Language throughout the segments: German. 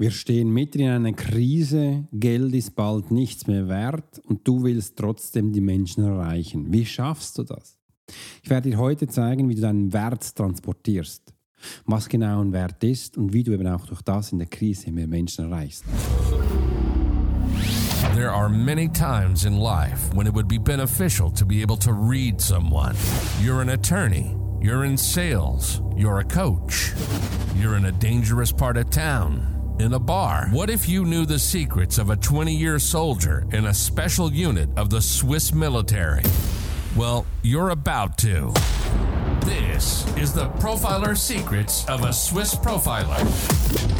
Wir stehen mitten in einer Krise, Geld ist bald nichts mehr wert und du willst trotzdem die Menschen erreichen. Wie schaffst du das? Ich werde dir heute zeigen, wie du deinen Wert transportierst, was genau ein Wert ist und wie du eben auch durch das in der Krise mehr Menschen erreichst. There are many times in life when it would be beneficial to be able to read someone. You're an attorney, you're in sales, you're a coach, you're in a dangerous part of town in a bar. What if you knew the secrets of a 20 year soldier in a special unit of the Swiss military? Well, you're about to. This is the Profiler Secrets of a Swiss Profiler.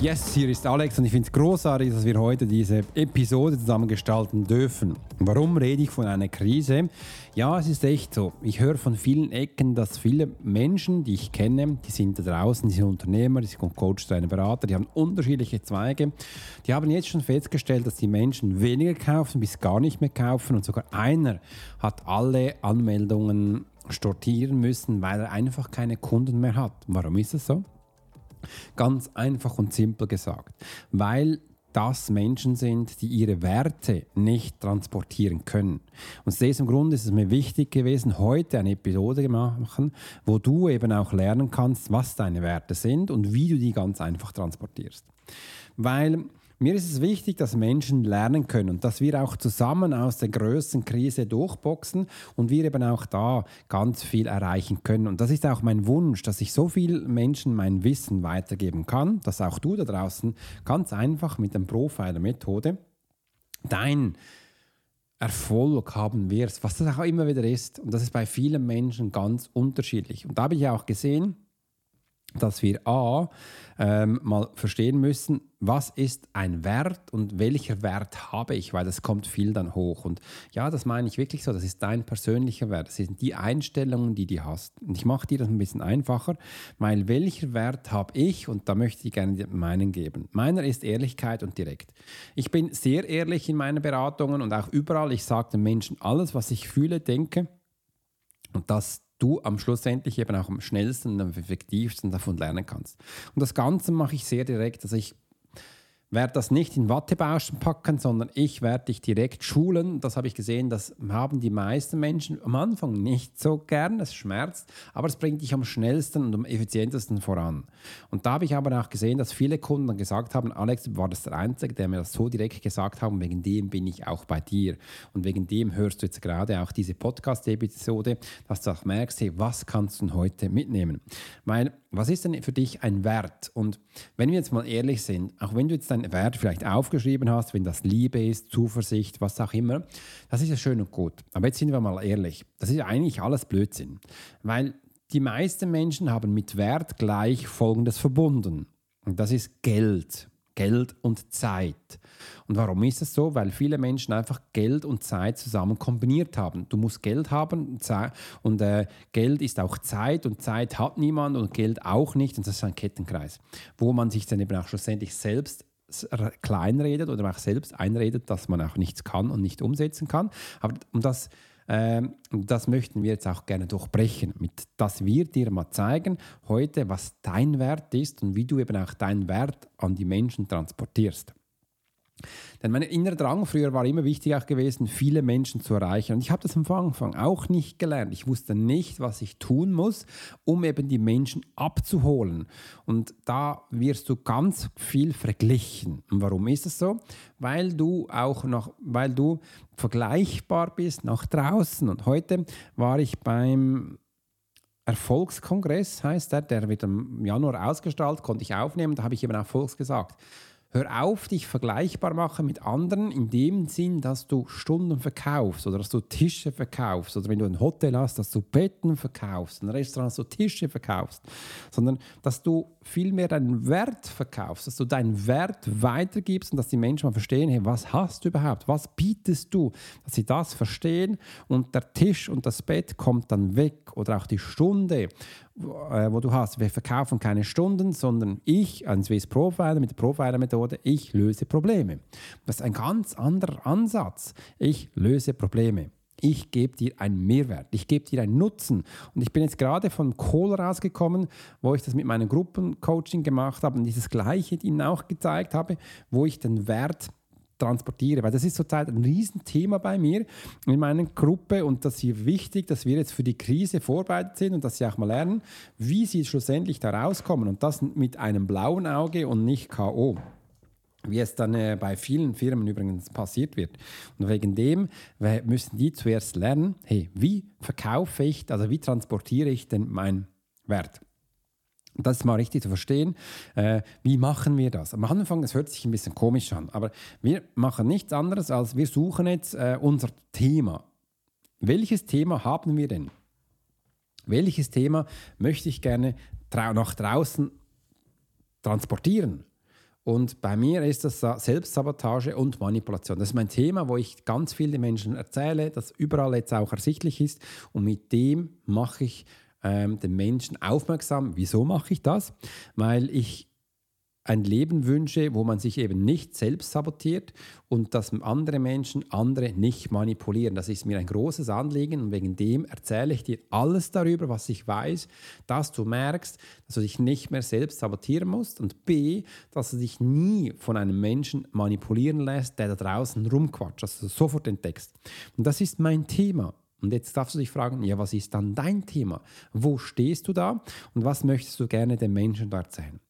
Yes, hier ist Alex und ich finde es großartig, dass wir heute diese Episode zusammen gestalten dürfen. Warum rede ich von einer Krise? Ja, es ist echt so. Ich höre von vielen Ecken, dass viele Menschen, die ich kenne, die sind da draußen, die sind Unternehmer, die sind Coach, Trainer, Berater, die haben unterschiedliche Zweige. Die haben jetzt schon festgestellt, dass die Menschen weniger kaufen, bis gar nicht mehr kaufen und sogar einer hat alle Anmeldungen stortieren müssen, weil er einfach keine Kunden mehr hat. Warum ist das so? Ganz einfach und simpel gesagt, weil das Menschen sind, die ihre Werte nicht transportieren können. Und aus diesem Grund ist es mir wichtig gewesen, heute eine Episode machen, wo du eben auch lernen kannst, was deine Werte sind und wie du die ganz einfach transportierst. Weil mir ist es wichtig, dass Menschen lernen können und dass wir auch zusammen aus der größten Krise durchboxen und wir eben auch da ganz viel erreichen können. Und das ist auch mein Wunsch, dass ich so vielen Menschen mein Wissen weitergeben kann, dass auch du da draußen ganz einfach mit der Profiler-Methode dein Erfolg haben wirst, was das auch immer wieder ist. Und das ist bei vielen Menschen ganz unterschiedlich. Und da habe ich auch gesehen, dass wir A, ähm, mal verstehen müssen, was ist ein Wert und welcher Wert habe ich, weil das kommt viel dann hoch. Und ja, das meine ich wirklich so, das ist dein persönlicher Wert, das sind die Einstellungen, die du hast. Und ich mache dir das ein bisschen einfacher, weil welcher Wert habe ich und da möchte ich gerne meinen geben. Meiner ist Ehrlichkeit und direkt. Ich bin sehr ehrlich in meinen Beratungen und auch überall, ich sage den Menschen alles, was ich fühle, denke und das du am Schluss endlich eben auch am schnellsten und am effektivsten davon lernen kannst. Und das Ganze mache ich sehr direkt. Also ich werde das nicht in Wattebauschen packen, sondern ich werde dich direkt schulen. Das habe ich gesehen, das haben die meisten Menschen am Anfang nicht so gern. Es schmerzt, aber es bringt dich am schnellsten und am effizientesten voran. Und da habe ich aber auch gesehen, dass viele Kunden dann gesagt haben, Alex war das der Einzige, der mir das so direkt gesagt hat, wegen dem bin ich auch bei dir. Und wegen dem hörst du jetzt gerade auch diese Podcast-Episode, dass du auch merkst, hey, was kannst du heute mitnehmen? Weil was ist denn für dich ein Wert? Und wenn wir jetzt mal ehrlich sind, auch wenn du jetzt deinen Wert vielleicht aufgeschrieben hast, wenn das Liebe ist, Zuversicht, was auch immer, das ist ja schön und gut. Aber jetzt sind wir mal ehrlich, das ist eigentlich alles Blödsinn. Weil die meisten Menschen haben mit Wert gleich Folgendes verbunden. Und das ist Geld. Geld und Zeit. Und warum ist das so? Weil viele Menschen einfach Geld und Zeit zusammen kombiniert haben. Du musst Geld haben und äh, Geld ist auch Zeit und Zeit hat niemand und Geld auch nicht. Und das ist ein Kettenkreis, wo man sich dann eben auch schlussendlich selbst kleinredet oder auch selbst einredet, dass man auch nichts kann und nicht umsetzen kann. Aber um das ähm, das möchten wir jetzt auch gerne durchbrechen, mit dass wir dir mal zeigen heute, was dein Wert ist und wie du eben auch deinen Wert an die Menschen transportierst. Denn mein innerer Drang früher war immer wichtig auch gewesen, viele Menschen zu erreichen. Und ich habe das am Anfang auch nicht gelernt. Ich wusste nicht, was ich tun muss, um eben die Menschen abzuholen. Und da wirst du ganz viel verglichen. Und warum ist es so? Weil du auch noch, weil du vergleichbar bist nach draußen. Und heute war ich beim Erfolgskongress, heißt der, der wird im Januar ausgestrahlt, konnte ich aufnehmen. Da habe ich eben auch Volks gesagt Hör auf, dich vergleichbar machen mit anderen in dem Sinn, dass du Stunden verkaufst oder dass du Tische verkaufst oder wenn du ein Hotel hast, dass du Betten verkaufst, ein Restaurant, dass du Tische verkaufst, sondern dass du vielmehr deinen Wert verkaufst, dass du deinen Wert weitergibst und dass die Menschen mal verstehen, hey, was hast du überhaupt, was bietest du, dass sie das verstehen und der Tisch und das Bett kommt dann weg oder auch die Stunde wo du hast, wir verkaufen keine Stunden, sondern ich, ein Swiss Profiler mit der Profiler-Methode, ich löse Probleme. Das ist ein ganz anderer Ansatz. Ich löse Probleme. Ich gebe dir einen Mehrwert, ich gebe dir einen Nutzen. Und ich bin jetzt gerade von Kohl rausgekommen, wo ich das mit meinem Gruppencoaching gemacht habe und dieses Gleiche ihnen auch gezeigt habe, wo ich den Wert transportiere. Weil das ist zurzeit ein Riesenthema bei mir in meiner Gruppe und das ist wichtig, dass wir jetzt für die Krise vorbereitet sind und dass sie auch mal lernen, wie sie schlussendlich da rauskommen und das mit einem blauen Auge und nicht K.O wie es dann äh, bei vielen Firmen übrigens passiert wird. Und wegen dem müssen die zuerst lernen, hey, wie verkaufe ich, also wie transportiere ich denn meinen Wert? Das mal richtig zu verstehen. Äh, wie machen wir das? Am Anfang, es hört sich ein bisschen komisch an, aber wir machen nichts anderes, als wir suchen jetzt äh, unser Thema. Welches Thema haben wir denn? Welches Thema möchte ich gerne trau nach draußen transportieren? Und bei mir ist das Selbstsabotage und Manipulation. Das ist mein Thema, wo ich ganz viele Menschen erzähle, das überall jetzt auch ersichtlich ist. Und mit dem mache ich ähm, den Menschen aufmerksam. Wieso mache ich das? Weil ich ein Leben wünsche, wo man sich eben nicht selbst sabotiert und dass andere Menschen andere nicht manipulieren. Das ist mir ein großes Anliegen und wegen dem erzähle ich dir alles darüber, was ich weiß, dass du merkst, dass du dich nicht mehr selbst sabotieren musst und b, dass du dich nie von einem Menschen manipulieren lässt, der da draußen rumquatscht, dass du sofort entdeckst. Und das ist mein Thema. Und jetzt darfst du dich fragen, ja, was ist dann dein Thema? Wo stehst du da und was möchtest du gerne den Menschen erzählen?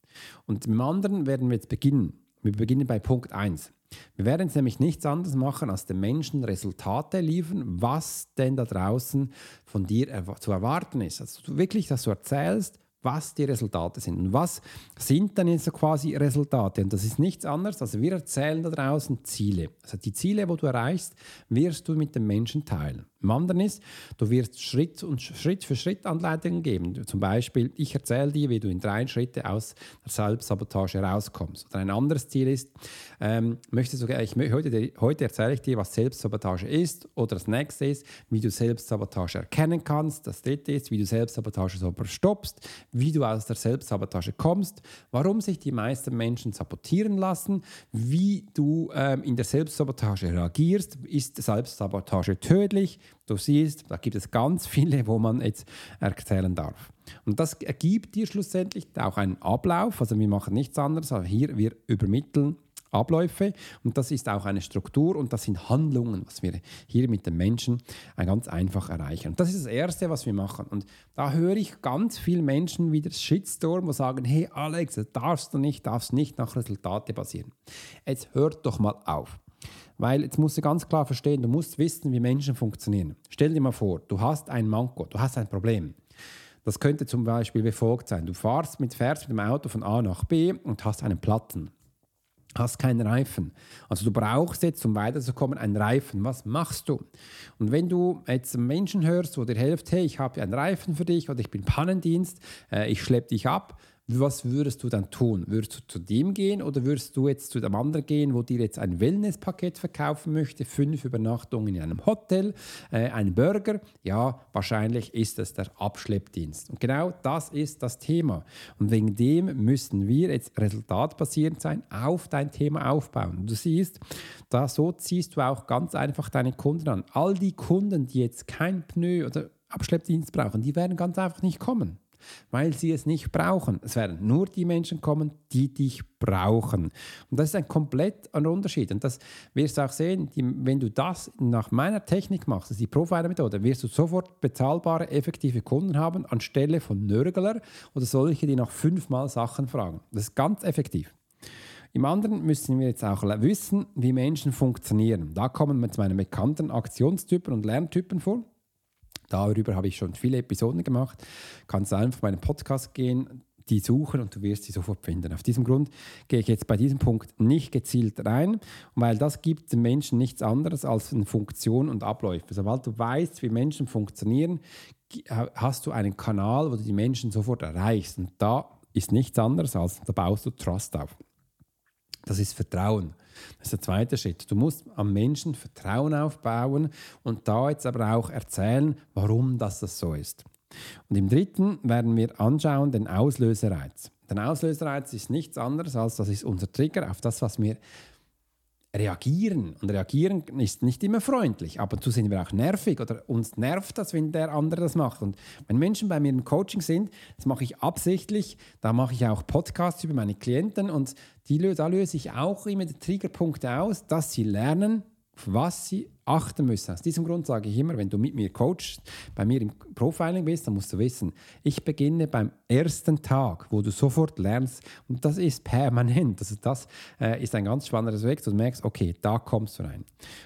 Und im anderen werden wir jetzt beginnen. Wir beginnen bei Punkt 1. Wir werden jetzt nämlich nichts anderes machen, als den Menschen Resultate liefern, was denn da draußen von dir zu erwarten ist. Also wirklich, dass du erzählst, was die Resultate sind. Und was sind dann jetzt so quasi Resultate? Und das ist nichts anderes, also wir erzählen da draußen Ziele. Also die Ziele, wo du erreichst, wirst du mit den Menschen teilen. Im anderen ist, du wirst Schritt und Schritt für Schritt Anleitungen geben. Zum Beispiel, ich erzähle dir, wie du in drei Schritte aus der Selbstsabotage rauskommst. Oder ein anderes Ziel ist, ähm, möchtest du, ich, heute, heute erzähle ich dir, was Selbstsabotage ist. Oder das nächste ist, wie du Selbstsabotage erkennen kannst. Das dritte ist, wie du Selbstsabotage so stoppst, wie du aus der Selbstsabotage kommst, warum sich die meisten Menschen sabotieren lassen, wie du ähm, in der Selbstsabotage reagierst. Ist Selbstsabotage tödlich? Du siehst, da gibt es ganz viele, wo man jetzt erzählen darf. Und das ergibt dir schlussendlich auch einen Ablauf. Also wir machen nichts anderes, aber hier wir übermitteln Abläufe und das ist auch eine Struktur und das sind Handlungen, was wir hier mit den Menschen ganz einfach erreichen. Und das ist das Erste, was wir machen. Und da höre ich ganz viele Menschen wieder Shitstorm, wo sagen, hey Alex, das darfst du nicht, darfst nicht nach Resultate basieren. Jetzt hört doch mal auf. Weil jetzt musst du ganz klar verstehen, du musst wissen, wie Menschen funktionieren. Stell dir mal vor, du hast ein Manko, du hast ein Problem. Das könnte zum Beispiel wie folgt sein. Du fährst mit, fährst mit dem Auto von A nach B und hast einen Platten. Hast keinen Reifen. Also du brauchst jetzt, um weiterzukommen, einen Reifen. Was machst du? Und wenn du jetzt Menschen hörst, wo dir hilft, hey, ich habe einen Reifen für dich oder ich bin Pannendienst, äh, ich schleppe dich ab, was würdest du dann tun? Würdest du zu dem gehen oder würdest du jetzt zu dem anderen gehen, wo dir jetzt ein Wellnesspaket verkaufen möchte, fünf Übernachtungen in einem Hotel, äh, ein Burger? Ja, wahrscheinlich ist es der Abschleppdienst. Und genau das ist das Thema. Und wegen dem müssen wir jetzt resultatbasierend sein, auf dein Thema aufbauen. Du siehst, da so ziehst du auch ganz einfach deine Kunden an. All die Kunden, die jetzt kein Pneu oder Abschleppdienst brauchen, die werden ganz einfach nicht kommen weil sie es nicht brauchen. Es werden nur die Menschen kommen, die dich brauchen. Und das ist ein komplett anderer Unterschied. Und das wirst du auch sehen, die, wenn du das nach meiner Technik machst, also die Profiler-Methode, wirst du sofort bezahlbare, effektive Kunden haben, anstelle von Nörgler oder solche, die nach fünfmal Sachen fragen. Das ist ganz effektiv. Im anderen müssen wir jetzt auch wissen, wie Menschen funktionieren. Da kommen wir zu meinen bekannten Aktionstypen und Lerntypen vor. Darüber habe ich schon viele Episoden gemacht. Kannst einfach auf meinen Podcast gehen, die suchen und du wirst sie sofort finden. Auf diesem Grund gehe ich jetzt bei diesem Punkt nicht gezielt rein, weil das gibt den Menschen nichts anderes als eine Funktion und Abläufe. Sobald du weißt, wie Menschen funktionieren, hast du einen Kanal, wo du die Menschen sofort erreichst. Und da ist nichts anderes als, da baust du Trust auf. Das ist Vertrauen. Das ist der zweite Schritt. Du musst am Menschen Vertrauen aufbauen und da jetzt aber auch erzählen, warum das so ist. Und im dritten werden wir anschauen den Auslösereiz. Der Auslösereiz ist nichts anderes als das ist unser Trigger auf das, was wir reagieren. Und reagieren ist nicht immer freundlich. Ab und zu sind wir auch nervig oder uns nervt das, wenn der andere das macht. Und wenn Menschen bei mir im Coaching sind, das mache ich absichtlich, da mache ich auch Podcasts über meine Klienten und die, da löse ich auch immer die Triggerpunkte aus, dass sie lernen, auf was sie achten müssen. Aus diesem Grund sage ich immer, wenn du mit mir coachst, bei mir im Profiling bist, dann musst du wissen, ich beginne beim ersten Tag, wo du sofort lernst und das ist permanent. Also das äh, ist ein ganz spannender Weg, du merkst, okay, da kommst du rein.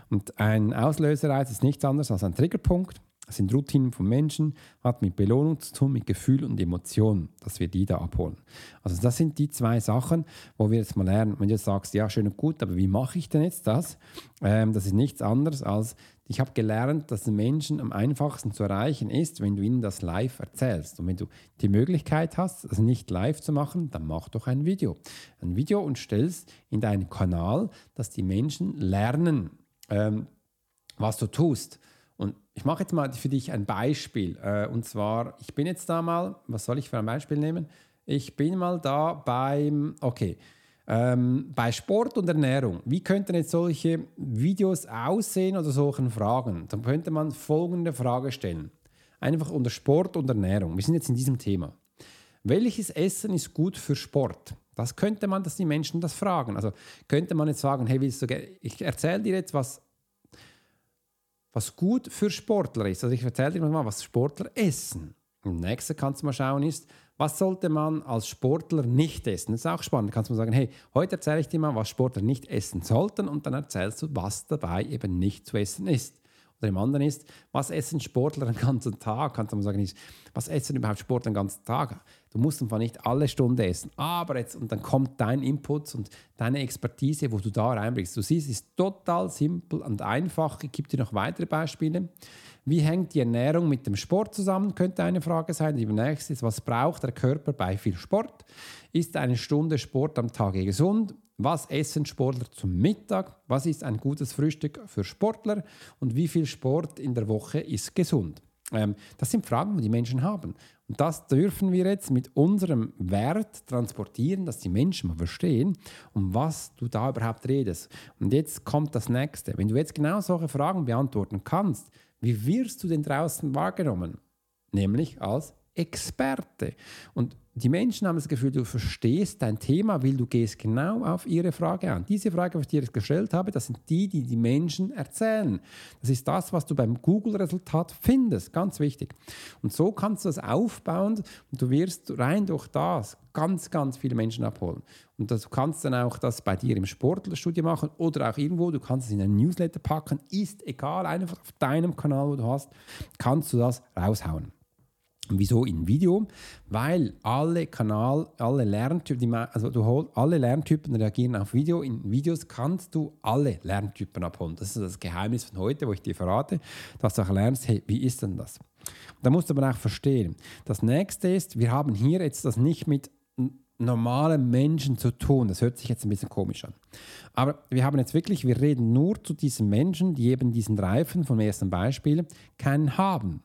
Und ein Auslösereiz ist nichts anderes als ein Triggerpunkt das sind Routinen von Menschen, hat mit Belohnung zu tun, mit Gefühl und Emotionen, dass wir die da abholen. Also das sind die zwei Sachen, wo wir jetzt mal lernen. Wenn du jetzt sagst, ja, schön und gut, aber wie mache ich denn jetzt das? Ähm, das ist nichts anderes als, ich habe gelernt, dass Menschen am einfachsten zu erreichen ist, wenn du ihnen das live erzählst. Und wenn du die Möglichkeit hast, das nicht live zu machen, dann mach doch ein Video. Ein Video und stellst in deinen Kanal, dass die Menschen lernen, ähm, was du tust. Und ich mache jetzt mal für dich ein Beispiel. Äh, und zwar, ich bin jetzt da mal, was soll ich für ein Beispiel nehmen? Ich bin mal da beim, okay, ähm, bei Sport und Ernährung. Wie könnten jetzt solche Videos aussehen oder solchen Fragen? Dann könnte man folgende Frage stellen. Einfach unter Sport und Ernährung. Wir sind jetzt in diesem Thema. Welches Essen ist gut für Sport? Das könnte man, dass die Menschen das fragen. Also könnte man jetzt sagen, hey, willst du, ich erzähle dir jetzt, was was gut für Sportler ist. Also ich erzähle dir mal, was Sportler essen. Und nächste kannst du mal schauen ist, was sollte man als Sportler nicht essen? Das ist auch spannend. Da kannst du mal sagen, hey, heute erzähle ich dir mal, was Sportler nicht essen sollten und dann erzählst du, was dabei eben nicht zu essen ist. Oder im anderen ist, was essen Sportler den ganzen Tag? Kannst du mal sagen, was essen überhaupt Sportler den ganzen Tag? Du musst einfach nicht alle Stunden essen. Aber jetzt, und dann kommt dein Input und deine Expertise, wo du da reinbringst. Du siehst, es ist total simpel und einfach. Ich gebe dir noch weitere Beispiele. Wie hängt die Ernährung mit dem Sport zusammen? Könnte eine Frage sein. Die nächste ist, was braucht der Körper bei viel Sport? Ist eine Stunde Sport am Tag gesund? Was essen Sportler zum Mittag? Was ist ein gutes Frühstück für Sportler? Und wie viel Sport in der Woche ist gesund? Ähm, das sind Fragen, die die Menschen haben. Und das dürfen wir jetzt mit unserem Wert transportieren, dass die Menschen mal verstehen, um was du da überhaupt redest. Und jetzt kommt das Nächste. Wenn du jetzt genau solche Fragen beantworten kannst, wie wirst du denn draußen wahrgenommen? Nämlich als Experte. Und die Menschen haben das Gefühl, du verstehst dein Thema, weil du gehst genau auf ihre Frage an. Diese Frage, die ich dir jetzt gestellt habe, das sind die, die die Menschen erzählen. Das ist das, was du beim Google-Resultat findest. Ganz wichtig. Und so kannst du das aufbauen und du wirst rein durch das ganz, ganz viele Menschen abholen. Und du kannst dann auch das bei dir im Sportlerstudio machen oder auch irgendwo. Du kannst es in einen Newsletter packen. Ist egal, einfach auf deinem Kanal, wo du hast, kannst du das raushauen. Wieso in Video? Weil alle Kanal, alle Lerntypen, also du alle Lerntypen reagieren auf Video. In Videos kannst du alle Lerntypen abholen. Das ist das Geheimnis von heute, wo ich dir verrate, dass du auch lernst, hey, wie ist denn das? Da musst du aber auch verstehen. Das nächste ist, wir haben hier jetzt das nicht mit normalen Menschen zu tun. Das hört sich jetzt ein bisschen komisch an. Aber wir haben jetzt wirklich, wir reden nur zu diesen Menschen, die eben diesen Reifen vom ersten Beispiel keinen haben.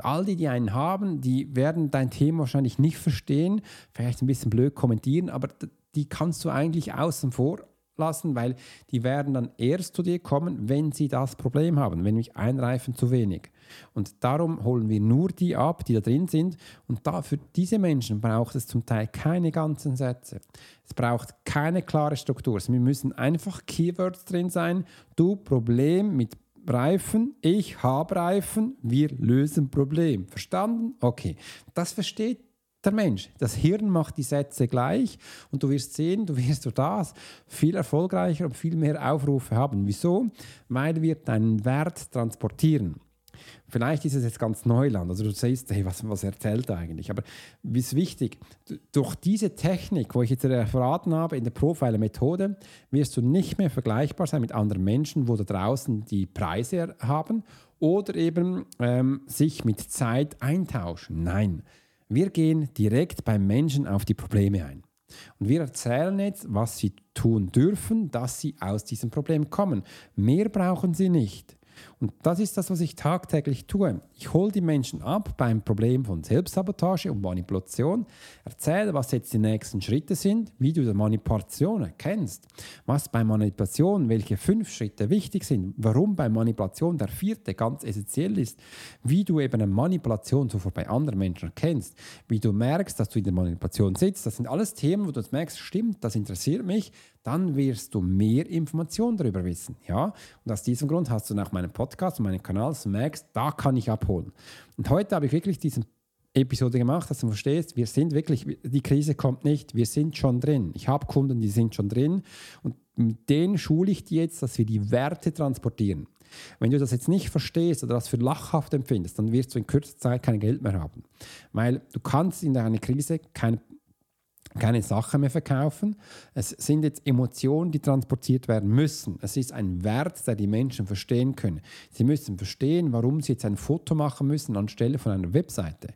All die, die einen haben, die werden dein Thema wahrscheinlich nicht verstehen, vielleicht ein bisschen blöd kommentieren, aber die kannst du eigentlich außen vor lassen, weil die werden dann erst zu dir kommen, wenn sie das Problem haben, wenn nämlich ein Reifen zu wenig. Und darum holen wir nur die ab, die da drin sind. Und da für diese Menschen braucht es zum Teil keine ganzen Sätze. Es braucht keine klare Struktur. Wir müssen einfach Keywords drin sein. Du Problem mit Reifen, ich habe Reifen, wir lösen Problem. Verstanden? Okay. Das versteht der Mensch. Das Hirn macht die Sätze gleich und du wirst sehen, du wirst durch das viel erfolgreicher und viel mehr Aufrufe haben. Wieso? Weil wir deinen Wert transportieren. Vielleicht ist es jetzt ganz Neuland, also du siehst, hey, was, was erzählt er eigentlich? Aber wie ist wichtig, durch diese Technik, wo ich jetzt verraten habe, in der Profiler-Methode, wirst du nicht mehr vergleichbar sein mit anderen Menschen, wo da draußen die Preise haben oder eben ähm, sich mit Zeit eintauschen. Nein, wir gehen direkt beim Menschen auf die Probleme ein. Und wir erzählen jetzt, was sie tun dürfen, dass sie aus diesem Problem kommen. Mehr brauchen sie nicht. Und das ist das, was ich tagtäglich tue. Ich hole die Menschen ab beim Problem von Selbstsabotage und Manipulation, erzähle, was jetzt die nächsten Schritte sind, wie du die Manipulation erkennst, was bei Manipulation, welche fünf Schritte wichtig sind, warum bei Manipulation der vierte ganz essentiell ist, wie du eben eine Manipulation sofort bei anderen Menschen erkennst, wie du merkst, dass du in der Manipulation sitzt. Das sind alles Themen, wo du merkst, stimmt, das interessiert mich, dann wirst du mehr Informationen darüber wissen. Ja? Und aus diesem Grund hast du nach meinem Podcast und meinem Kanal merkst, da kann ich abholen. Und heute habe ich wirklich diese Episode gemacht, dass du verstehst, wir sind wirklich, die Krise kommt nicht, wir sind schon drin. Ich habe Kunden, die sind schon drin und mit denen schule ich die jetzt, dass wir die Werte transportieren. Wenn du das jetzt nicht verstehst oder das für lachhaft empfindest, dann wirst du in kürzester Zeit kein Geld mehr haben. Weil du kannst in einer Krise kein keine Sache mehr verkaufen. Es sind jetzt Emotionen, die transportiert werden müssen. Es ist ein Wert, der die Menschen verstehen können. Sie müssen verstehen, warum sie jetzt ein Foto machen müssen anstelle von einer Webseite,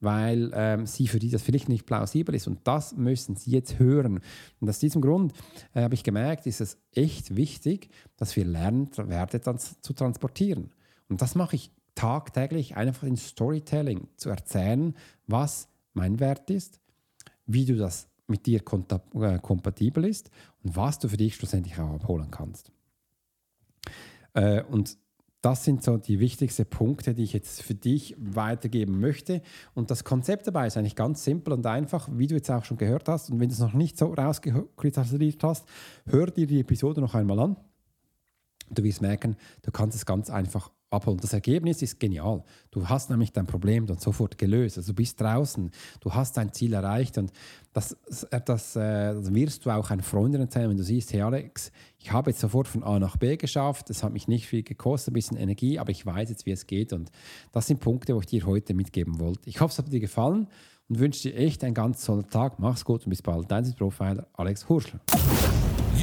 weil ähm, sie für die das vielleicht nicht plausibel ist. Und das müssen sie jetzt hören. Und aus diesem Grund äh, habe ich gemerkt, ist es echt wichtig, dass wir lernen, Werte trans zu transportieren. Und das mache ich tagtäglich einfach in Storytelling, zu erzählen, was mein Wert ist, wie du das mit dir äh, kompatibel ist und was du für dich schlussendlich auch abholen kannst. Äh, und das sind so die wichtigsten Punkte, die ich jetzt für dich weitergeben möchte. Und das Konzept dabei ist eigentlich ganz simpel und einfach, wie du jetzt auch schon gehört hast. Und wenn du es noch nicht so rauskristallisiert hast, hör dir die Episode noch einmal an. Du wirst merken, du kannst es ganz einfach abholen. Das Ergebnis ist genial. Du hast nämlich dein Problem dann sofort gelöst. Also du bist draußen, du hast dein Ziel erreicht und das, das, äh, das wirst du auch einer Freundin erzählen, wenn du siehst, hey Alex, ich habe jetzt sofort von A nach B geschafft, es hat mich nicht viel gekostet, ein bisschen Energie, aber ich weiß jetzt, wie es geht und das sind Punkte, wo ich dir heute mitgeben wollte. Ich hoffe, es hat dir gefallen und wünsche dir echt einen ganz tollen Tag. Mach's gut und bis bald. Dein Profiler Alex Hurschler.